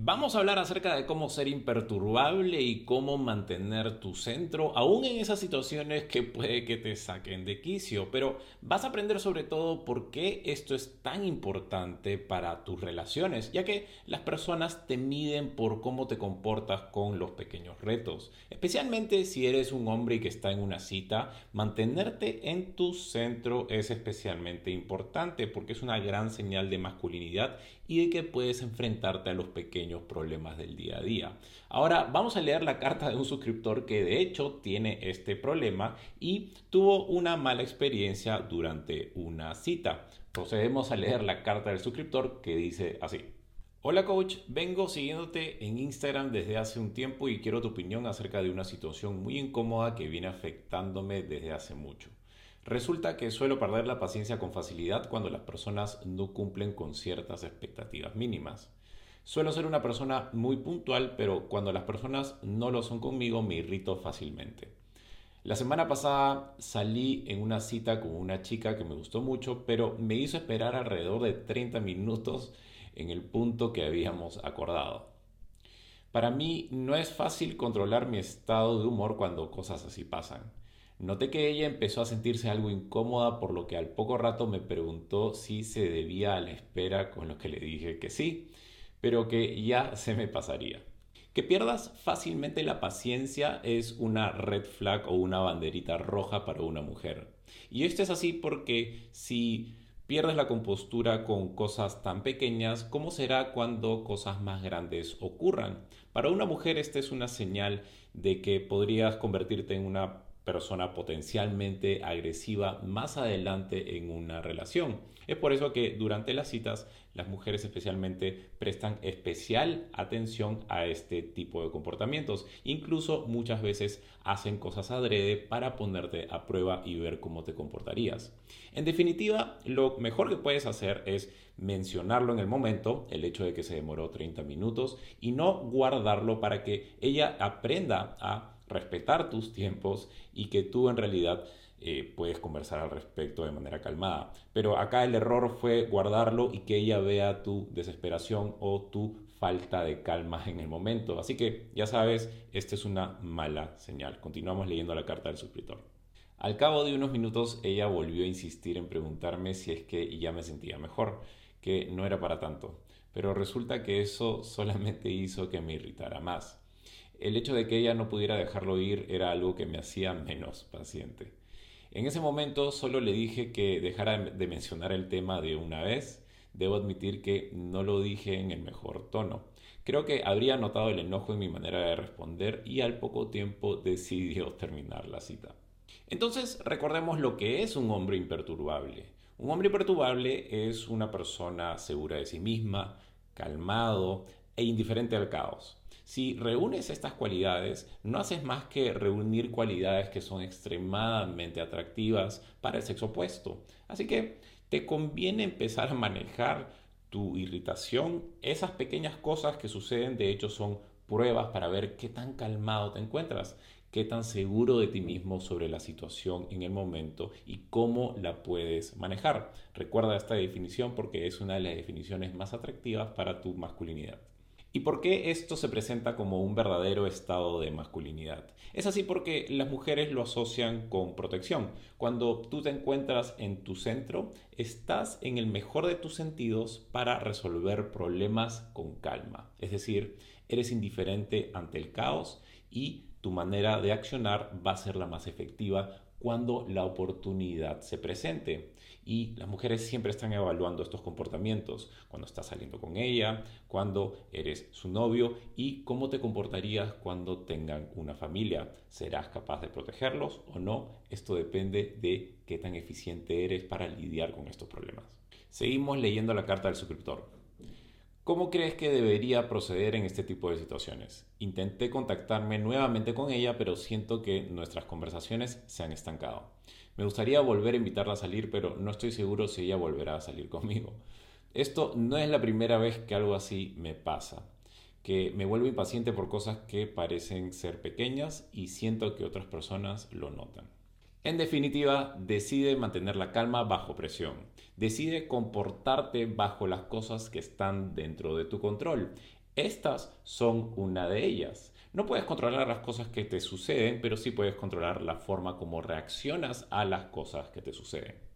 Vamos a hablar acerca de cómo ser imperturbable y cómo mantener tu centro, aún en esas situaciones que puede que te saquen de quicio, pero vas a aprender sobre todo por qué esto es tan importante para tus relaciones, ya que las personas te miden por cómo te comportas con los pequeños retos, especialmente si eres un hombre y que está en una cita, mantenerte en tu centro es especialmente importante porque es una gran señal de masculinidad y de que puedes enfrentarte a los pequeños problemas del día a día. Ahora vamos a leer la carta de un suscriptor que de hecho tiene este problema y tuvo una mala experiencia durante una cita. Procedemos a leer la carta del suscriptor que dice así. Hola coach, vengo siguiéndote en Instagram desde hace un tiempo y quiero tu opinión acerca de una situación muy incómoda que viene afectándome desde hace mucho. Resulta que suelo perder la paciencia con facilidad cuando las personas no cumplen con ciertas expectativas mínimas. Suelo ser una persona muy puntual, pero cuando las personas no lo son conmigo me irrito fácilmente. La semana pasada salí en una cita con una chica que me gustó mucho, pero me hizo esperar alrededor de 30 minutos en el punto que habíamos acordado. Para mí no es fácil controlar mi estado de humor cuando cosas así pasan. Noté que ella empezó a sentirse algo incómoda por lo que al poco rato me preguntó si se debía a la espera con lo que le dije que sí pero que ya se me pasaría. Que pierdas fácilmente la paciencia es una red flag o una banderita roja para una mujer. Y esto es así porque si pierdes la compostura con cosas tan pequeñas, ¿cómo será cuando cosas más grandes ocurran? Para una mujer esta es una señal de que podrías convertirte en una persona potencialmente agresiva más adelante en una relación. Es por eso que durante las citas las mujeres especialmente prestan especial atención a este tipo de comportamientos. Incluso muchas veces hacen cosas adrede para ponerte a prueba y ver cómo te comportarías. En definitiva, lo mejor que puedes hacer es mencionarlo en el momento, el hecho de que se demoró 30 minutos, y no guardarlo para que ella aprenda a respetar tus tiempos y que tú en realidad eh, puedes conversar al respecto de manera calmada. Pero acá el error fue guardarlo y que ella vea tu desesperación o tu falta de calma en el momento. Así que ya sabes, esta es una mala señal. Continuamos leyendo la carta del suscriptor. Al cabo de unos minutos ella volvió a insistir en preguntarme si es que ya me sentía mejor, que no era para tanto. Pero resulta que eso solamente hizo que me irritara más. El hecho de que ella no pudiera dejarlo ir era algo que me hacía menos paciente. En ese momento solo le dije que dejara de mencionar el tema de una vez. Debo admitir que no lo dije en el mejor tono. Creo que habría notado el enojo en mi manera de responder y al poco tiempo decidió terminar la cita. Entonces recordemos lo que es un hombre imperturbable. Un hombre imperturbable es una persona segura de sí misma, calmado e indiferente al caos. Si reúnes estas cualidades, no haces más que reunir cualidades que son extremadamente atractivas para el sexo opuesto. Así que te conviene empezar a manejar tu irritación. Esas pequeñas cosas que suceden, de hecho, son pruebas para ver qué tan calmado te encuentras, qué tan seguro de ti mismo sobre la situación en el momento y cómo la puedes manejar. Recuerda esta definición porque es una de las definiciones más atractivas para tu masculinidad. ¿Y por qué esto se presenta como un verdadero estado de masculinidad? Es así porque las mujeres lo asocian con protección. Cuando tú te encuentras en tu centro, estás en el mejor de tus sentidos para resolver problemas con calma. Es decir, eres indiferente ante el caos y tu manera de accionar va a ser la más efectiva cuando la oportunidad se presente. Y las mujeres siempre están evaluando estos comportamientos, cuando estás saliendo con ella, cuando eres su novio y cómo te comportarías cuando tengan una familia. ¿Serás capaz de protegerlos o no? Esto depende de qué tan eficiente eres para lidiar con estos problemas. Seguimos leyendo la carta del suscriptor. ¿Cómo crees que debería proceder en este tipo de situaciones? Intenté contactarme nuevamente con ella, pero siento que nuestras conversaciones se han estancado. Me gustaría volver a invitarla a salir, pero no estoy seguro si ella volverá a salir conmigo. Esto no es la primera vez que algo así me pasa, que me vuelvo impaciente por cosas que parecen ser pequeñas y siento que otras personas lo notan. En definitiva, decide mantener la calma bajo presión. Decide comportarte bajo las cosas que están dentro de tu control. Estas son una de ellas. No puedes controlar las cosas que te suceden, pero sí puedes controlar la forma como reaccionas a las cosas que te suceden.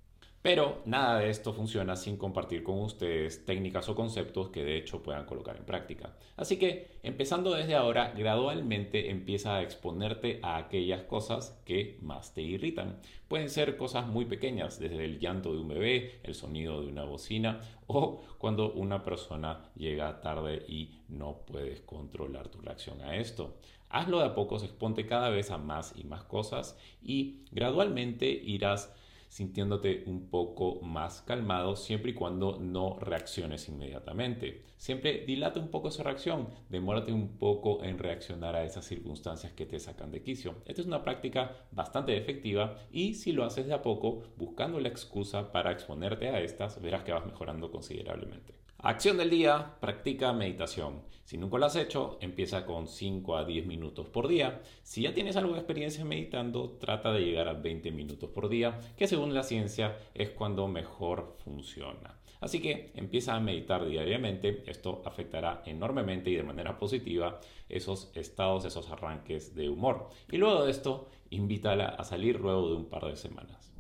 Pero nada de esto funciona sin compartir con ustedes técnicas o conceptos que de hecho puedan colocar en práctica. Así que empezando desde ahora, gradualmente empieza a exponerte a aquellas cosas que más te irritan. Pueden ser cosas muy pequeñas, desde el llanto de un bebé, el sonido de una bocina o cuando una persona llega tarde y no puedes controlar tu reacción a esto. Hazlo de a poco, exponte cada vez a más y más cosas y gradualmente irás sintiéndote un poco más calmado siempre y cuando no reacciones inmediatamente. Siempre dilata un poco esa reacción, demórate un poco en reaccionar a esas circunstancias que te sacan de quicio. Esta es una práctica bastante efectiva y si lo haces de a poco, buscando la excusa para exponerte a estas, verás que vas mejorando considerablemente. Acción del día, practica meditación. Si nunca lo has hecho, empieza con 5 a 10 minutos por día. Si ya tienes algo de experiencia meditando, trata de llegar a 20 minutos por día, que según la ciencia es cuando mejor funciona. Así que empieza a meditar diariamente. Esto afectará enormemente y de manera positiva esos estados, esos arranques de humor. Y luego de esto, invítala a salir luego de un par de semanas.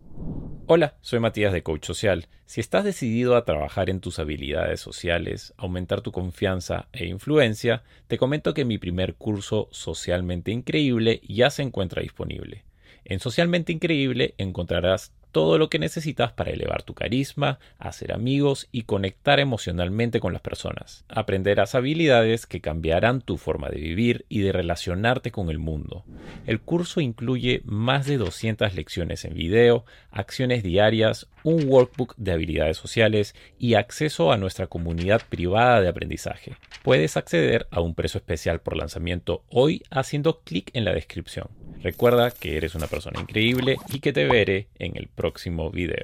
Hola, soy Matías de Coach Social. Si estás decidido a trabajar en tus habilidades sociales, aumentar tu confianza e influencia, te comento que mi primer curso Socialmente Increíble ya se encuentra disponible. En Socialmente Increíble encontrarás todo lo que necesitas para elevar tu carisma, hacer amigos y conectar emocionalmente con las personas. Aprenderás habilidades que cambiarán tu forma de vivir y de relacionarte con el mundo. El curso incluye más de 200 lecciones en video, acciones diarias, un workbook de habilidades sociales y acceso a nuestra comunidad privada de aprendizaje. Puedes acceder a un precio especial por lanzamiento hoy haciendo clic en la descripción. Recuerda que eres una persona increíble y que te veré en el próximo video.